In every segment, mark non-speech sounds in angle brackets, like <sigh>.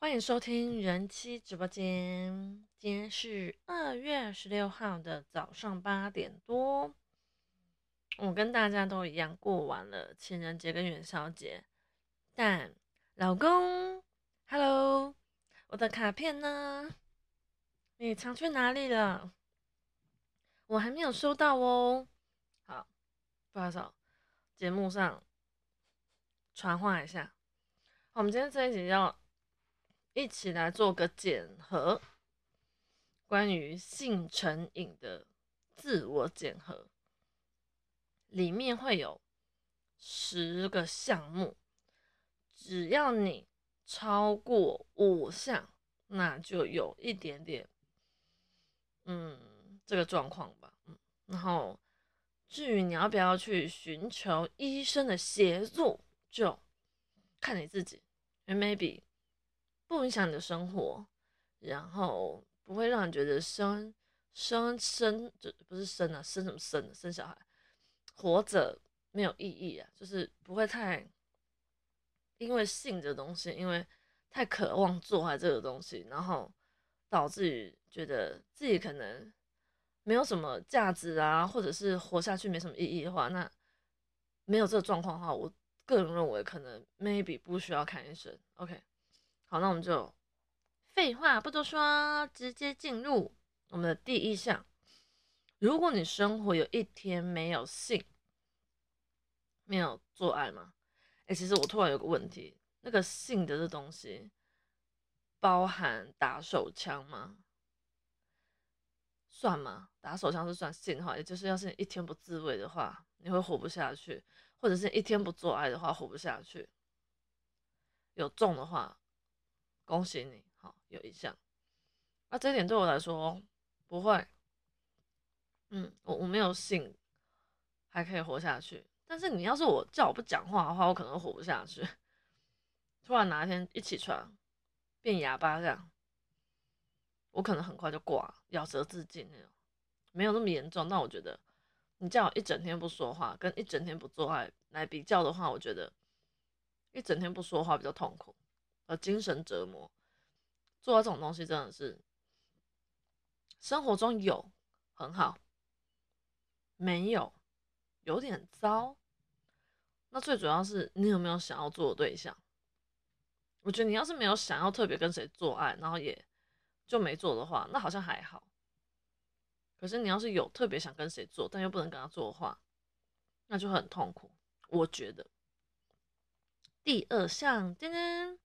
欢迎收听人妻直播间。今天是二月十六号的早上八点多，我跟大家都一样过完了情人节跟元宵节，但老公，Hello，我的卡片呢？你藏去哪里了？我还没有收到哦。好，不好意思，节目上传话一下。我们今天这一集要一起来做个检核，关于性成瘾的自我检核，里面会有十个项目，只要你超过五项，那就有一点点。嗯，这个状况吧，嗯，然后至于你要不要去寻求医生的协助，就看你自己，maybe 不影响你的生活，然后不会让你觉得生生生就不是生啊，生什么生？生小孩，活着没有意义啊，就是不会太因为性这东西，因为太渴望做爱这个东西，然后。导致于觉得自己可能没有什么价值啊，或者是活下去没什么意义的话，那没有这个状况的话，我个人认为可能 maybe 不需要看医生。OK，好，那我们就废话不多说，直接进入我们的第一项。如果你生活有一天没有性，没有做爱吗？哎，其实我突然有个问题，那个性的这东西。包含打手枪吗？算吗？打手枪是算性哈，也就是要是你一天不自慰的话，你会活不下去；或者是一天不做爱的话，活不下去。有中的话，恭喜你，好有一项。那这点对我来说不会。嗯，我我没有信，还可以活下去。但是你要是我叫我不讲话的话，我可能活不下去。突然哪一天一起床。变哑巴这样，我可能很快就挂，咬舌自尽那种，没有那么严重。但我觉得，你叫我一整天不说话，跟一整天不做爱来比较的话，我觉得一整天不说话比较痛苦，而精神折磨。做到这种东西真的是，生活中有很好，没有有点糟。那最主要是你有没有想要做的对象？我觉得你要是没有想要特别跟谁做爱，然后也就没做的话，那好像还好。可是你要是有特别想跟谁做，但又不能跟他做的话，那就很痛苦。我觉得第二项，噔噔，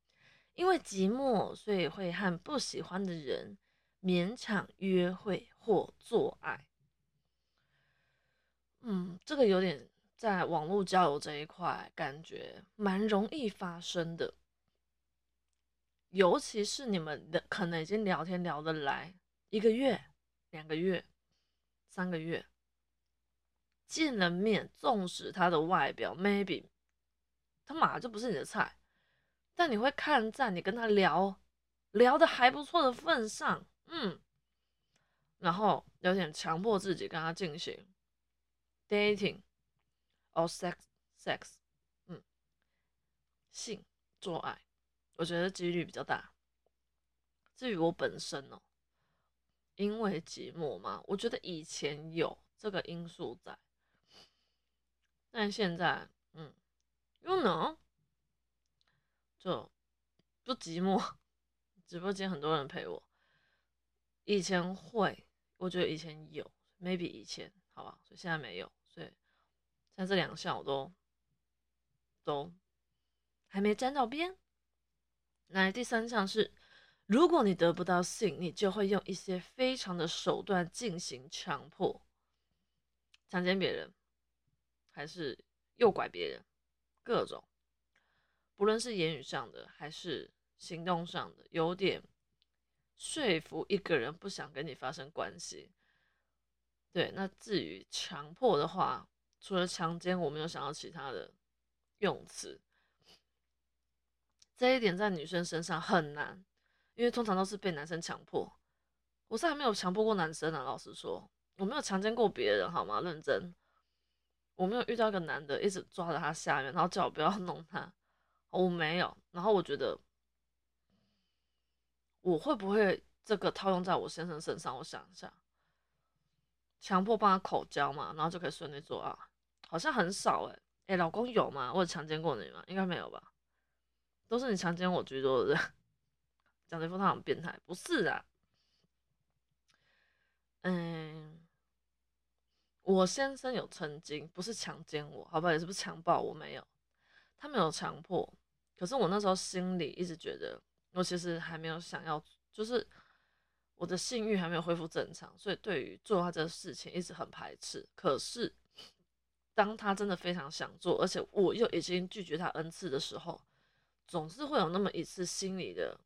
因为寂寞，所以会和不喜欢的人勉强约会或做爱。嗯，这个有点在网络交友这一块，感觉蛮容易发生的。尤其是你们的可能已经聊天聊得来一个月、两个月、三个月，见了面，纵使他的外表 maybe 他马上就不是你的菜，但你会看在你跟他聊聊的还不错的份上，嗯，然后有点强迫自己跟他进行 dating or sex sex，嗯，性做爱。我觉得几率比较大。至于我本身哦，因为寂寞嘛，我觉得以前有这个因素在，但现在，嗯，you know，就不寂寞，直播间很多人陪我。以前会，我觉得以前有，maybe 以前，好吧，所以现在没有，所以像这两项我都都还没沾到边。来，第三项是，如果你得不到性，你就会用一些非常的手段进行强迫，强奸别人，还是诱拐别人，各种，不论是言语上的还是行动上的，有点说服一个人不想跟你发生关系。对，那至于强迫的话，除了强奸，我没有想到其他的用词。这一点在女生身上很难，因为通常都是被男生强迫。我是还没有强迫过男生啊，老实说，我没有强奸过别人，好吗？认真，我没有遇到一个男的一直抓着他下面，然后叫我不要弄他，我没有。然后我觉得，我会不会这个套用在我先生身上？我想一下，强迫帮他口交嘛，然后就可以顺利做啊，好像很少哎。哎，老公有吗？我有强奸过你吗？应该没有吧？都是你强奸我居多的。讲这副他很变态，不是啊。嗯，我先生有曾经不是强奸我，好吧，也是不是强暴我，没有，他没有强迫。可是我那时候心里一直觉得，我其实还没有想要，就是我的性欲还没有恢复正常，所以对于做他这个事情一直很排斥。可是当他真的非常想做，而且我又已经拒绝他 n 次的时候，总是会有那么一次心里的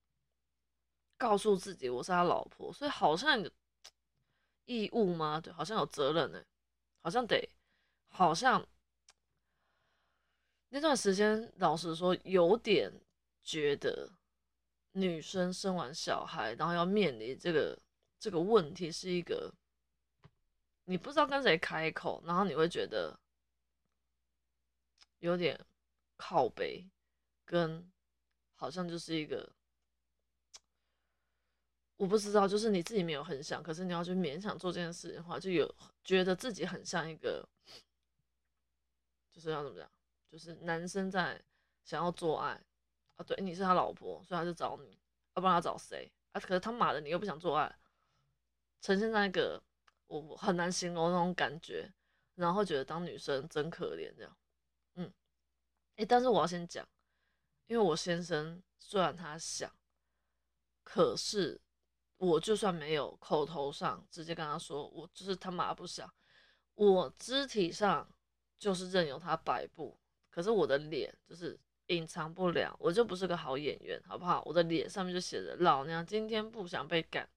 告诉自己我是他老婆，所以好像义务吗？对，好像有责任呢，好像得，好像那段时间，老实说，有点觉得女生生完小孩，然后要面临这个这个问题，是一个你不知道跟谁开口，然后你会觉得有点靠背，跟好像就是一个。我不知道，就是你自己没有很想，可是你要去勉强做这件事的话，就有觉得自己很像一个，就是要怎么讲，就是男生在想要做爱啊，对，你是他老婆，所以他就找你，要不然他找谁啊？可是他妈的，你又不想做爱，呈现在一个我很难形容那种感觉，然后觉得当女生真可怜这样，嗯，哎，但是我要先讲，因为我先生虽然他想，可是。我就算没有口头上直接跟他说，我就是他妈不想，我肢体上就是任由他摆布，可是我的脸就是隐藏不了，我就不是个好演员，好不好？我的脸上面就写着老娘今天不想被干，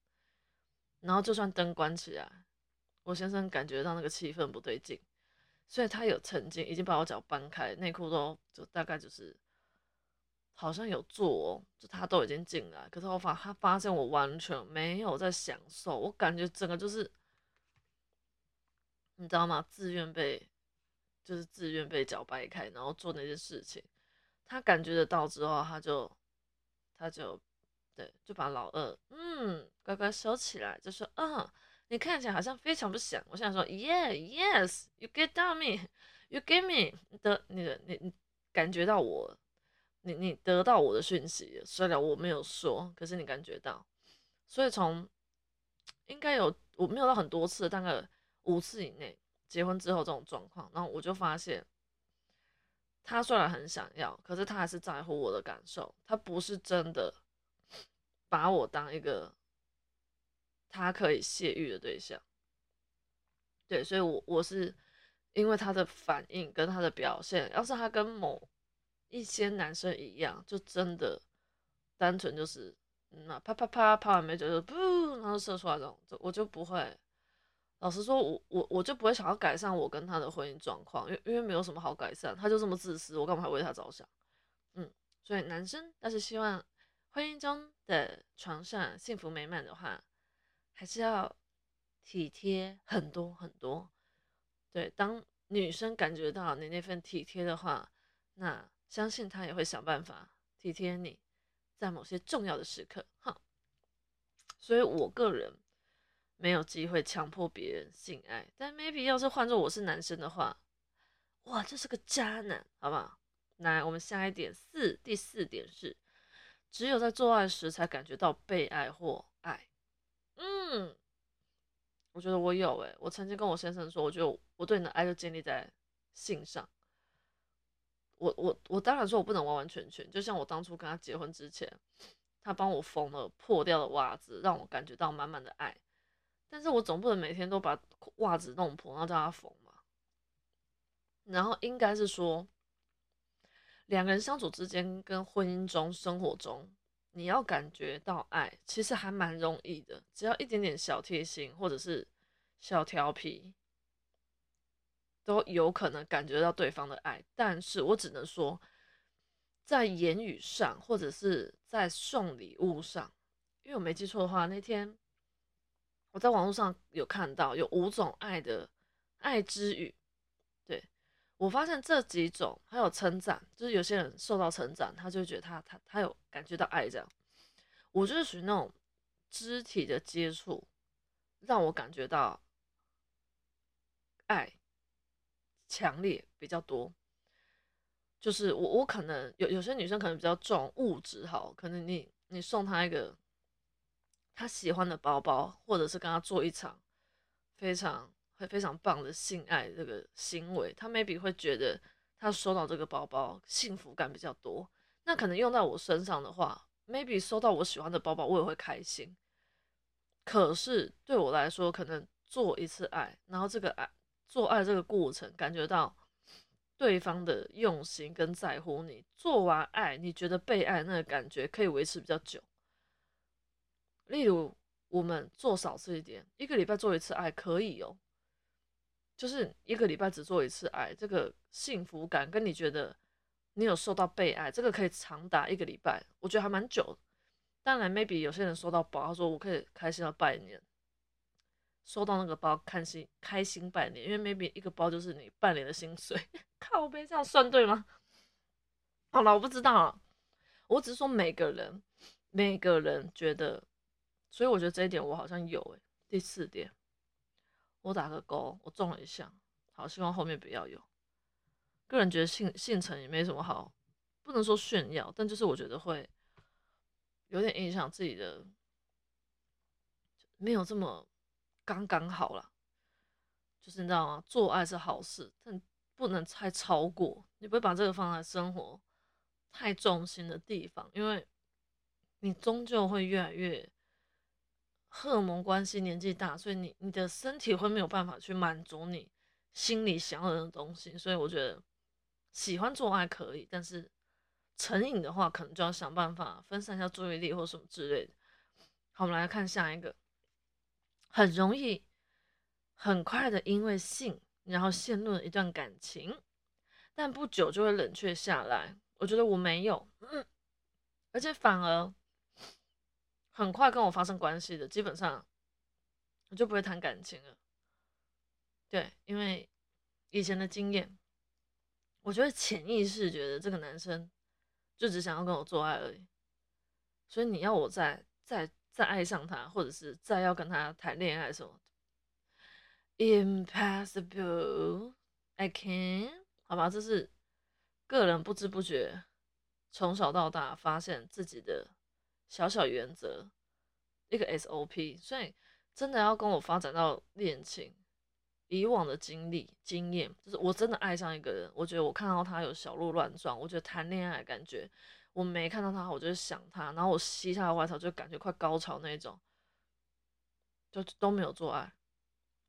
然后就算灯关起来，我先生感觉到那个气氛不对劲，所以他有曾经已经把我脚搬开，内裤都就大概就是。好像有做哦，就他都已经进来，可是我发他发现我完全没有在享受，我感觉整个就是，你知道吗？自愿被，就是自愿被脚掰开，然后做那件事情，他感觉得到之后，他就，他就，对，就把老二，嗯，乖乖收起来，就说，嗯，你看起来好像非常不想，我现在说，Yeah，Yes，You get down me，You <laughs> get me 的，你的你你感觉到我。你你得到我的讯息，虽然我没有说，可是你感觉到，所以从应该有我没有到很多次，大概五次以内，结婚之后这种状况，然后我就发现，他虽然很想要，可是他还是在乎我的感受，他不是真的把我当一个他可以泄欲的对象，对，所以我我是因为他的反应跟他的表现，要是他跟某。一些男生一样，就真的单纯就是那啪啪啪啪完没酒就噗，然后射出来这种，我就不会。老实说，我我我就不会想要改善我跟他的婚姻状况，因因为没有什么好改善，他就这么自私，我干嘛还为他着想？嗯，所以男生要是希望婚姻中的床上幸福美满的话，还是要体贴很多很多。对，当女生感觉到你那份体贴的话，那。相信他也会想办法体贴你，在某些重要的时刻，哈。所以我个人没有机会强迫别人性爱，但 maybe 要是换做我是男生的话，哇，这是个渣男，好不好？来，我们下一点四，第四点是，只有在做爱时才感觉到被爱或爱。嗯，我觉得我有诶，我曾经跟我先生说，我觉得我对你的爱就建立在性上。我我我当然说我不能完完全全，就像我当初跟他结婚之前，他帮我缝了破掉的袜子，让我感觉到满满的爱。但是我总不能每天都把袜子弄破，然后叫他缝嘛。然后应该是说，两个人相处之间跟婚姻中生活中，你要感觉到爱，其实还蛮容易的，只要一点点小贴心或者是小调皮。都有可能感觉到对方的爱，但是我只能说，在言语上或者是在送礼物上，因为我没记错的话，那天我在网络上有看到有五种爱的爱之语，对我发现这几种还有称赞，就是有些人受到称赞，他就觉得他他他有感觉到爱这样。我就是属于那种肢体的接触，让我感觉到爱强烈比较多。就是我我可能有有些女生可能比较重物质，好，可能你你送她一个他喜欢的包包，或者是跟他做一场非常会非常棒的性爱这个行为，他 maybe 会觉得他收到这个包包幸福感比较多。那可能用在我身上的话，maybe 收到我喜欢的包包，我也会开心。可是对我来说，可能做一次爱，然后这个爱做爱这个过程，感觉到。对方的用心跟在乎你，做完爱，你觉得被爱那个感觉可以维持比较久。例如，我们做少吃一点，一个礼拜做一次爱可以哦。就是一个礼拜只做一次爱，这个幸福感跟你觉得你有受到被爱，这个可以长达一个礼拜，我觉得还蛮久。当然，maybe 有些人收到包，他说我可以开心到拜年。收到那个包，开心开心半年，因为 maybe 一个包就是你半年的薪水。<laughs> 靠呗，这样算对吗？好了，我不知道，我只是说每个人每个人觉得，所以我觉得这一点我好像有诶。第四点，我打个勾，我中了一项。好，希望后面不要有。个人觉得姓姓陈也没什么好，不能说炫耀，但就是我觉得会有点影响自己的，没有这么。刚刚好了，就是你知道吗？做爱是好事，但不能太超过。你不会把这个放在生活太重心的地方，因为你终究会越来越荷尔蒙关系，年纪大，所以你你的身体会没有办法去满足你心里想要的东西。所以我觉得喜欢做爱可以，但是成瘾的话，可能就要想办法分散一下注意力或什么之类的。好，我们来看下一个。很容易，很快的因为性，然后陷入了一段感情，但不久就会冷却下来。我觉得我没有，嗯，而且反而很快跟我发生关系的，基本上我就不会谈感情了。对，因为以前的经验，我觉得潜意识觉得这个男生就只想要跟我做爱而已，所以你要我再再。再爱上他，或者是再要跟他谈恋爱什么的，impossible，I can，好吧，这是个人不知不觉从小到大发现自己的小小原则，一个 SOP。所以真的要跟我发展到恋情，以往的经历经验，就是我真的爱上一个人，我觉得我看到他有小鹿乱撞，我觉得谈恋爱感觉。我没看到他，我就想他，然后我吸他的外套，就感觉快高潮那种，就都没有做爱。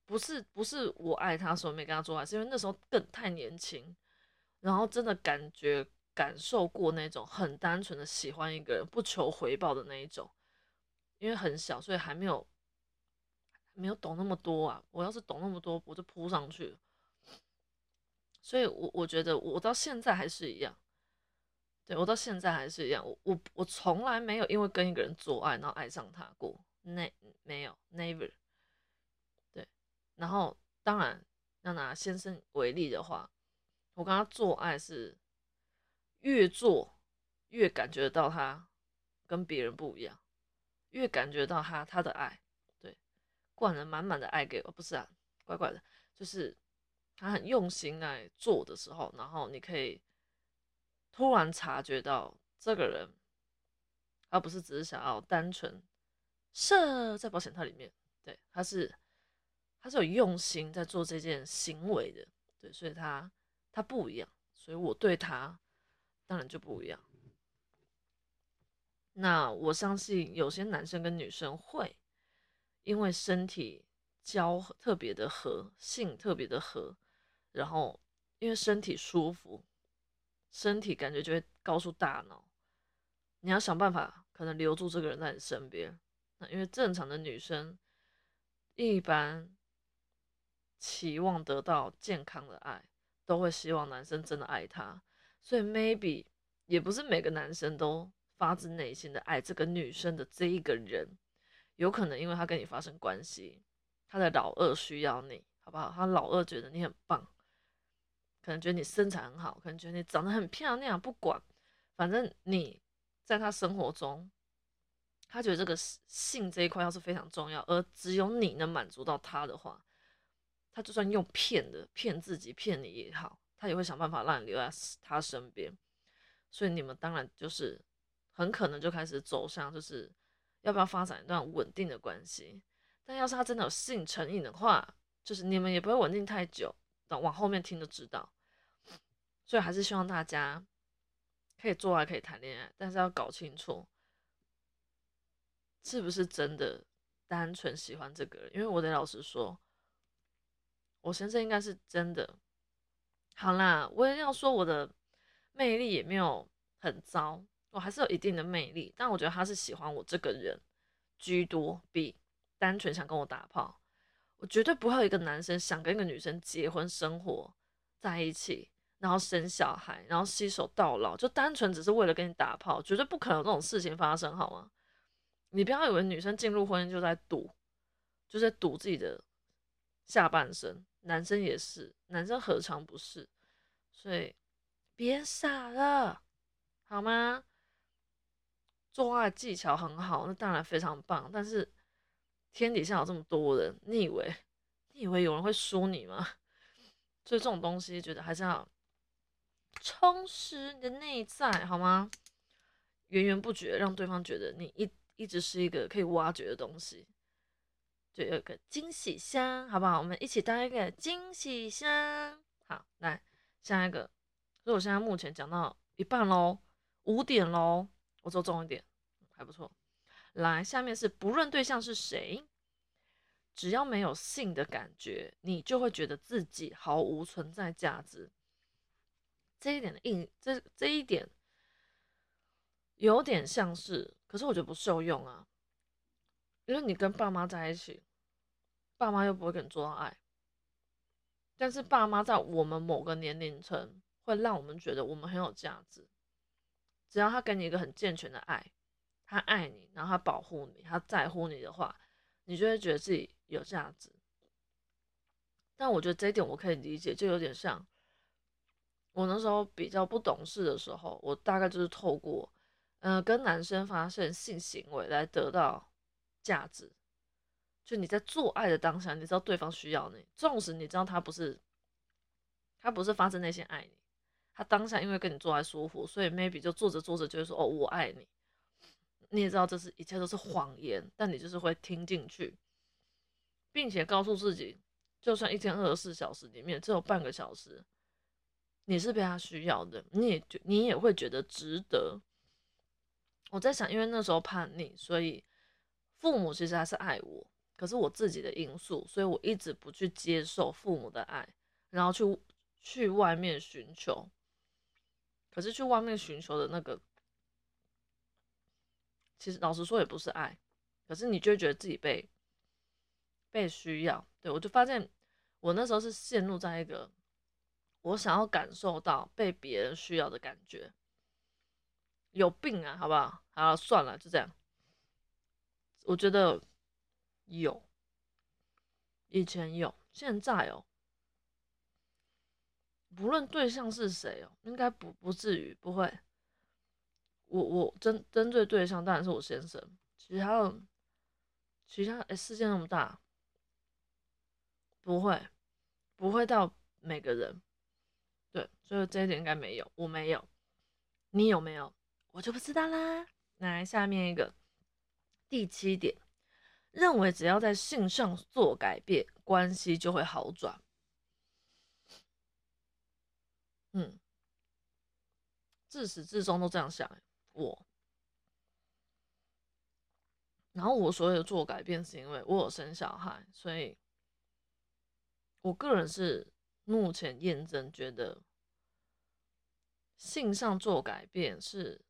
不是不是我爱他，所以没跟他做爱，是因为那时候更太年轻，然后真的感觉感受过那种很单纯的喜欢一个人，不求回报的那一种。因为很小，所以还没有没有懂那么多啊。我要是懂那么多，我就扑上去。所以我我觉得我到现在还是一样。对我到现在还是一样，我我我从来没有因为跟一个人做爱然后爱上他过，那没有，never。对，然后当然要拿先生为例的话，我跟他做爱是越做越感觉到他跟别人不一样，越感觉到他他的爱，对，灌了满满的爱给我，不是啊，怪怪的，就是他很用心来做的时候，然后你可以。突然察觉到这个人，而不是只是想要单纯射在保险套里面，对，他是他是有用心在做这件行为的，对，所以他他不一样，所以我对他当然就不一样。那我相信有些男生跟女生会因为身体交特别的合，性特别的合，然后因为身体舒服。身体感觉就会告诉大脑，你要想办法，可能留住这个人在你身边。那因为正常的女生一般期望得到健康的爱，都会希望男生真的爱她。所以 maybe 也不是每个男生都发自内心的爱这个女生的这一个人，有可能因为他跟你发生关系，他的老二需要你，好不好？他老二觉得你很棒。可能觉得你身材很好，可能觉得你长得很漂亮，不管，反正你在他生活中他觉得这个性这一块要是非常重要，而只有你能满足到他的话，他就算用骗的骗自己骗你也好，他也会想办法让你留在他身边。所以你们当然就是很可能就开始走向就是要不要发展一段稳定的关系。但要是他真的有性成瘾的话，就是你们也不会稳定太久。等往后面听就知道。所以还是希望大家可以做爱，可以谈恋爱，但是要搞清楚。是不是真的单纯喜欢这个人？因为我得老实说，我先生应该是真的。好啦，我也要说我的魅力也没有很糟，我还是有一定的魅力。但我觉得他是喜欢我这个人居多，比单纯想跟我打炮。我绝对不会有一个男生想跟一个女生结婚生活在一起，然后生小孩，然后携手到老，就单纯只是为了跟你打炮，绝对不可能有这种事情发生，好吗？你不要以为女生进入婚姻就在赌，就在赌自己的下半生。男生也是，男生何尝不是？所以别傻了，好吗？做爱技巧很好，那当然非常棒。但是天底下有这么多人，你以为你以为有人会输你吗？所以这种东西，觉得还是要充实你的内在，好吗？源源不绝，让对方觉得你一。一直是一个可以挖掘的东西，就有一个惊喜箱，好不好？我们一起当一个惊喜箱。好，来下一个。所以我现在目前讲到一半喽，五点喽，我做重一点，还不错。来，下面是不论对象是谁，只要没有性的感觉，你就会觉得自己毫无存在价值。这一点的印，这这一点。有点像是，可是我觉得不受用啊，因为你跟爸妈在一起，爸妈又不会跟你做到爱，但是爸妈在我们某个年龄层会让我们觉得我们很有价值，只要他给你一个很健全的爱，他爱你，然后他保护你，他在乎你的话，你就会觉得自己有价值。但我觉得这一点我可以理解，就有点像我那时候比较不懂事的时候，我大概就是透过。嗯，跟男生发生性行为来得到价值，就你在做爱的当下，你知道对方需要你，纵使你知道他不是，他不是发自内心爱你，他当下因为跟你做爱舒服，所以 maybe 就做着做着就会说哦我爱你，你也知道这是一切都是谎言，但你就是会听进去，并且告诉自己，就算一天二十四小时里面只有半个小时，你是被他需要的，你也觉你也会觉得值得。我在想，因为那时候叛逆，所以父母其实还是爱我，可是我自己的因素，所以我一直不去接受父母的爱，然后去去外面寻求。可是去外面寻求的那个，其实老实说也不是爱，可是你就觉得自己被被需要。对我就发现，我那时候是陷入在一个我想要感受到被别人需要的感觉。有病啊，好不好？好，算了，就这样。我觉得有，以前有，现在哦，不论对象是谁哦，应该不不至于不会。我我针针对对象当然是我先生，其他的其他哎，世界那么大，不会不会到每个人，对，所以这一点应该没有，我没有，你有没有？我就不知道啦。来，下面一个第七点，认为只要在性上做改变，关系就会好转。嗯，自始至终都这样想。我，然后我所有的做改变，是因为我有生小孩，所以我个人是目前验证觉得性上做改变是。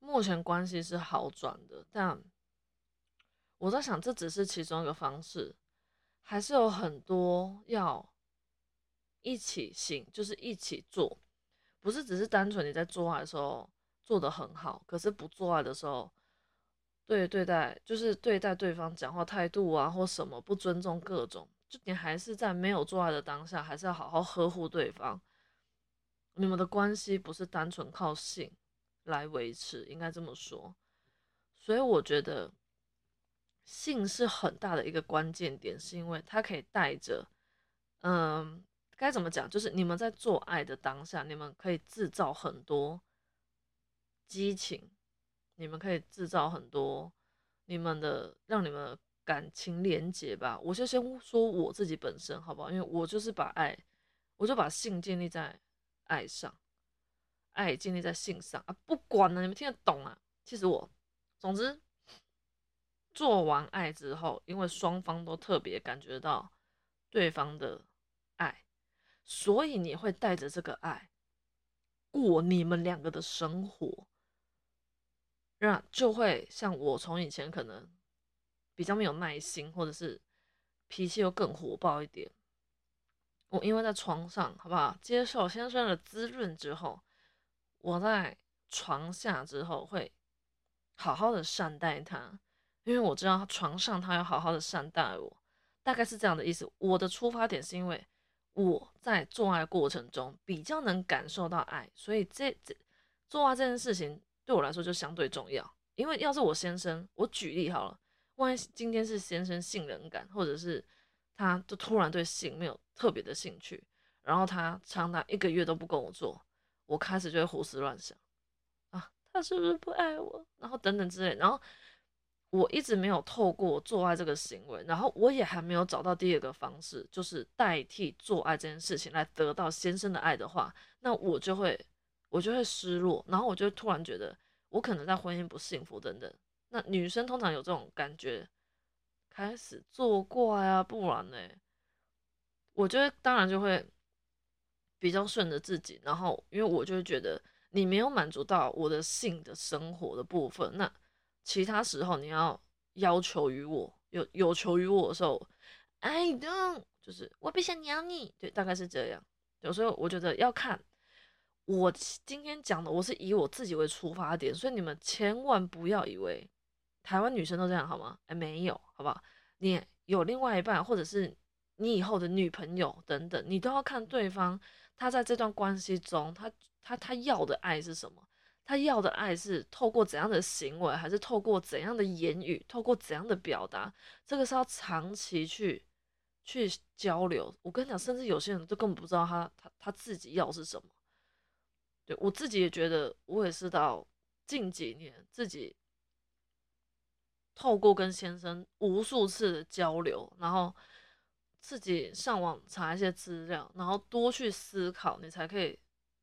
目前关系是好转的，但我在想，这只是其中一个方式，还是有很多要一起行，就是一起做，不是只是单纯你在做爱的时候做的很好，可是不做爱的时候，对对待就是对待对方讲话态度啊或什么不尊重各种，就你还是在没有做爱的当下，还是要好好呵护对方，你们的关系不是单纯靠性。来维持，应该这么说。所以我觉得性是很大的一个关键点，是因为它可以带着，嗯，该怎么讲？就是你们在做爱的当下，你们可以制造很多激情，你们可以制造很多你们的让你们感情连结吧。我就先说我自己本身好不好？因为我就是把爱，我就把性建立在爱上，爱建立在性上啊，不管了，你们听得懂啊？其实我。总之，做完爱之后，因为双方都特别感觉到对方的爱，所以你会带着这个爱过你们两个的生活，让就会像我从以前可能比较没有耐心，或者是脾气又更火爆一点。我因为在床上，好不好？接受先生的滋润之后，我在床下之后会。好好的善待他，因为我知道床上他要好好的善待我，大概是这样的意思。我的出发点是因为我在做爱过程中比较能感受到爱，所以这这做爱这件事情对我来说就相对重要。因为要是我先生，我举例好了，万一今天是先生性冷感，或者是他就突然对性没有特别的兴趣，然后他长达一个月都不跟我做，我开始就会胡思乱想啊。他是不是不爱我？然后等等之类，然后我一直没有透过做爱这个行为，然后我也还没有找到第二个方式，就是代替做爱这件事情来得到先生的爱的话，那我就会我就会失落，然后我就突然觉得我可能在婚姻不幸福等等。那女生通常有这种感觉，开始作怪啊，不然呢，我觉得当然就会比较顺着自己，然后因为我就会觉得。你没有满足到我的性的生活的部分，那其他时候你要要求于我，有有求于我的时候，I don't，就是我不想鸟你，对，大概是这样。有时候我觉得要看我今天讲的，我是以我自己为出发点，所以你们千万不要以为台湾女生都这样好吗？哎，没有，好不好？你有另外一半，或者是你以后的女朋友等等，你都要看对方他在这段关系中他。他他要的爱是什么？他要的爱是透过怎样的行为，还是透过怎样的言语，透过怎样的表达？这个是要长期去去交流。我跟你讲，甚至有些人都根本不知道他他他自己要是什么。对我自己也觉得，我也是到近几年自己透过跟先生无数次的交流，然后自己上网查一些资料，然后多去思考，你才可以。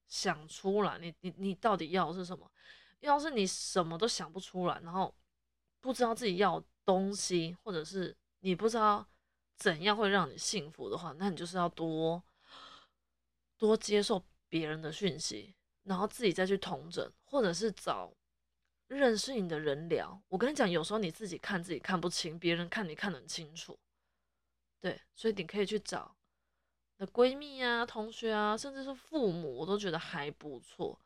想出来，你你你到底要是什么？要是你什么都想不出来，然后不知道自己要东西，或者是你不知道怎样会让你幸福的话，那你就是要多多接受别人的讯息，然后自己再去统整，或者是找认识你的人聊。我跟你讲，有时候你自己看自己看不清，别人看你看得很清楚。对，所以你可以去找。的闺蜜啊、同学啊，甚至是父母，我都觉得还不错。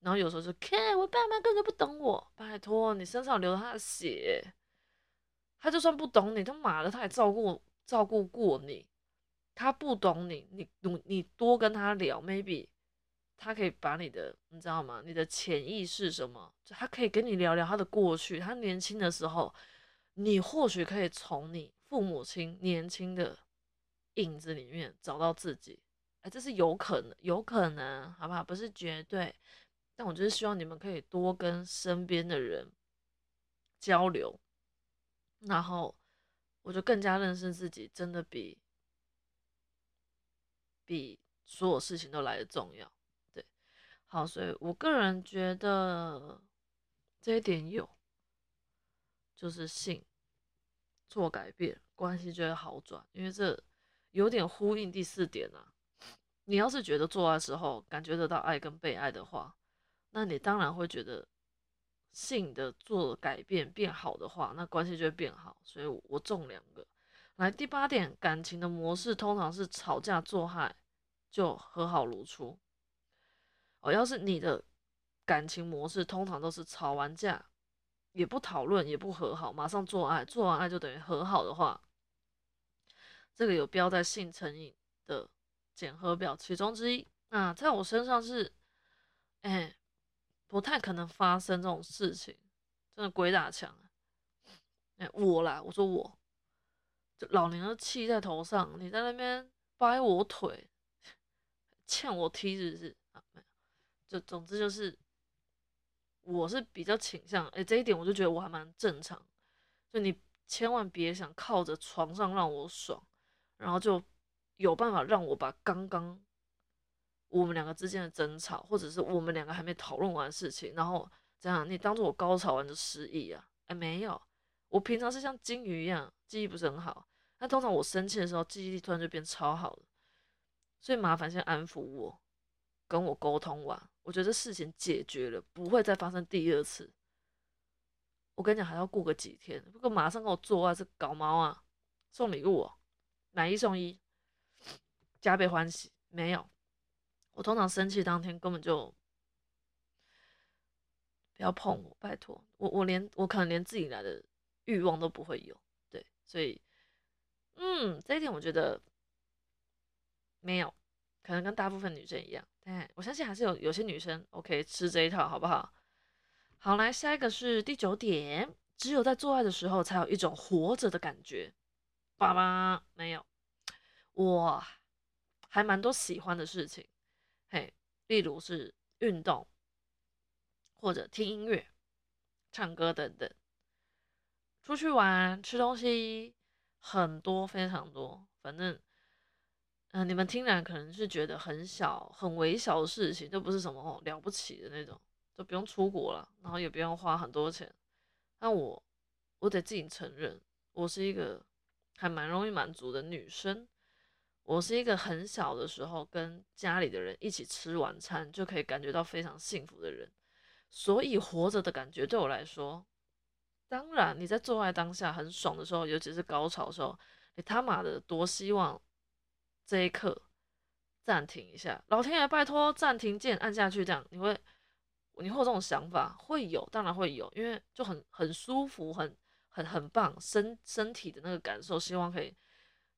然后有时候就看我爸妈根本就不懂我，拜托你身上流他的血，他就算不懂你，他妈的他也照顾照顾过你。他不懂你，你你你多跟他聊，maybe 他可以把你的，你知道吗？你的潜意识什么，他可以跟你聊聊他的过去。他年轻的时候，你或许可以从你父母亲年轻的。影子里面找到自己，哎，这是有可能，有可能，好不好？不是绝对，但我就是希望你们可以多跟身边的人交流，然后我就更加认识自己，真的比比所有事情都来的重要。对，好，所以我个人觉得这一点有，就是性做改变，关系就会好转，因为这。有点呼应第四点啊，你要是觉得做爱时候感觉得到爱跟被爱的话，那你当然会觉得性的做改变变好的话，那关系就会变好。所以我中两个。来第八点，感情的模式通常是吵架做爱就和好如初。哦，要是你的感情模式通常都是吵完架也不讨论也不和好，马上做爱，做完爱就等于和好的话。这个有标在性成瘾的检核表其中之一。那在我身上是，哎，不太可能发生这种事情。真的鬼打墙。哎，我啦，我说我，就老娘的气在头上，你在那边掰我腿，<laughs> 欠我踢是不是？啊，没有，就总之就是，我是比较倾向，哎，这一点我就觉得我还蛮正常，就你千万别想靠着床上让我爽，然后就有办法让我把刚刚我们两个之间的争吵，或者是我们两个还没讨论完的事情，然后这样你当做我高潮完就失忆啊？哎，没有。我平常是像金鱼一样，记忆不是很好。那通常我生气的时候，记忆力突然就变超好了。所以麻烦先安抚我，跟我沟通完，我觉得事情解决了，不会再发生第二次。我跟你讲，还要过个几天，不过马上跟我做啊是搞毛啊！送礼物，买一送一，加倍欢喜。没有，我通常生气当天根本就不要碰我，拜托我，我连我可能连自己来的。欲望都不会有，对，所以，嗯，这一点我觉得没有，可能跟大部分女生一样，但我相信还是有有些女生 OK 吃这一套，好不好？好，来下一个是第九点，只有在做爱的时候才有一种活着的感觉。爸爸没有，我还蛮多喜欢的事情，嘿，例如是运动，或者听音乐、唱歌等等。出去玩、吃东西，很多非常多。反正，嗯，你们听来可能是觉得很小、很微小的事情，都不是什么了不起的那种，都不用出国了，然后也不用花很多钱。那我，我得自己承认，我是一个还蛮容易满足的女生。我是一个很小的时候跟家里的人一起吃晚餐就可以感觉到非常幸福的人，所以活着的感觉对我来说。当然，你在做爱当下很爽的时候，尤其是高潮的时候，你他妈的多希望这一刻暂停一下，老天爷拜托暂停键按下去，这样你会你会有这种想法？会有，当然会有，因为就很很舒服，很很很棒，身身体的那个感受，希望可以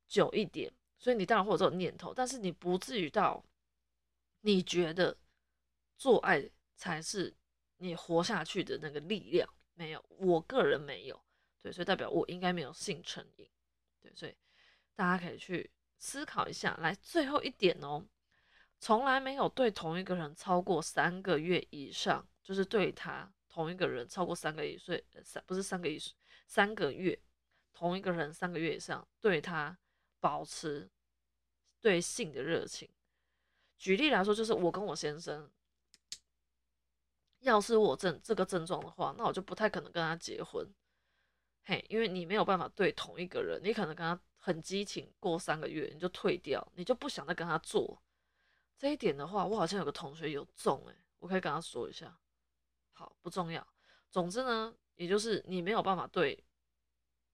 久一点，所以你当然会有这种念头，但是你不至于到你觉得做爱才是你活下去的那个力量。没有，我个人没有，对，所以代表我应该没有性成瘾，对，所以大家可以去思考一下。来，最后一点哦，从来没有对同一个人超过三个月以上，就是对他同一个人超过三个月，所以三不是三个月，三个月，同一个人三个月以上，对他保持对性的热情。举例来说，就是我跟我先生。要是我症这个症状的话，那我就不太可能跟他结婚，嘿，因为你没有办法对同一个人，你可能跟他很激情，过三个月你就退掉，你就不想再跟他做。这一点的话，我好像有个同学有中，诶，我可以跟他说一下。好，不重要。总之呢，也就是你没有办法对，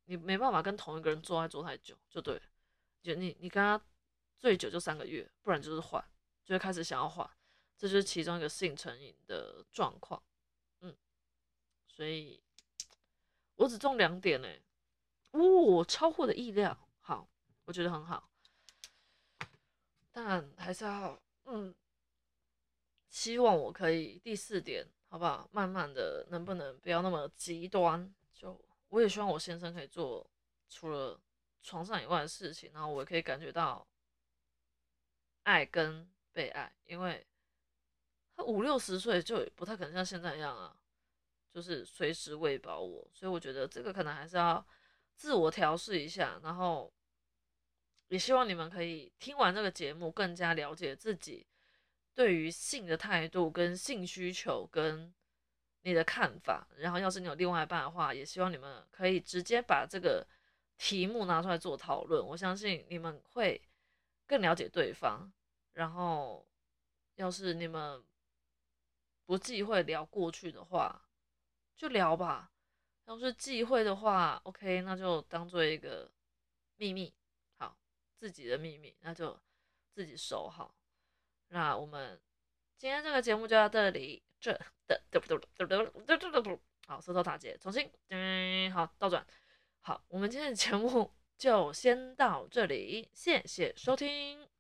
你没办法跟同一个人做爱做太久，就对，就你你跟他最久就三个月，不然就是换，就会开始想要换。这就是其中一个性成瘾的状况，嗯，所以 <tsk> 我只中两点呢，哦，超乎我的意料，我觉得很好，但还是要，嗯，希望我可以第四点，好不好？慢慢的，能不能不要那么极端？就我也希望我先生可以做除了床上以外的事情，然后我也可以感觉到爱跟被爱，因为。他五六十岁就不太可能像现在一样啊，就是随时喂饱我，所以我觉得这个可能还是要自我调试一下，然后也希望你们可以听完这个节目，更加了解自己对于性的态度跟性需求跟你的看法。然后，要是你有另外一半的话，也希望你们可以直接把这个题目拿出来做讨论。我相信你们会更了解对方。然后，要是你们。不忌讳聊过去的话，就聊吧。要是忌讳的话，OK，那就当做一个秘密，自己的秘密，那就自己收好。那我们今天这个节目就到这里，这的对不对？对不对？对不？好，舌头打结，重新，嗯，好，倒转。好，我们今天的节目就先到这里，谢谢收听。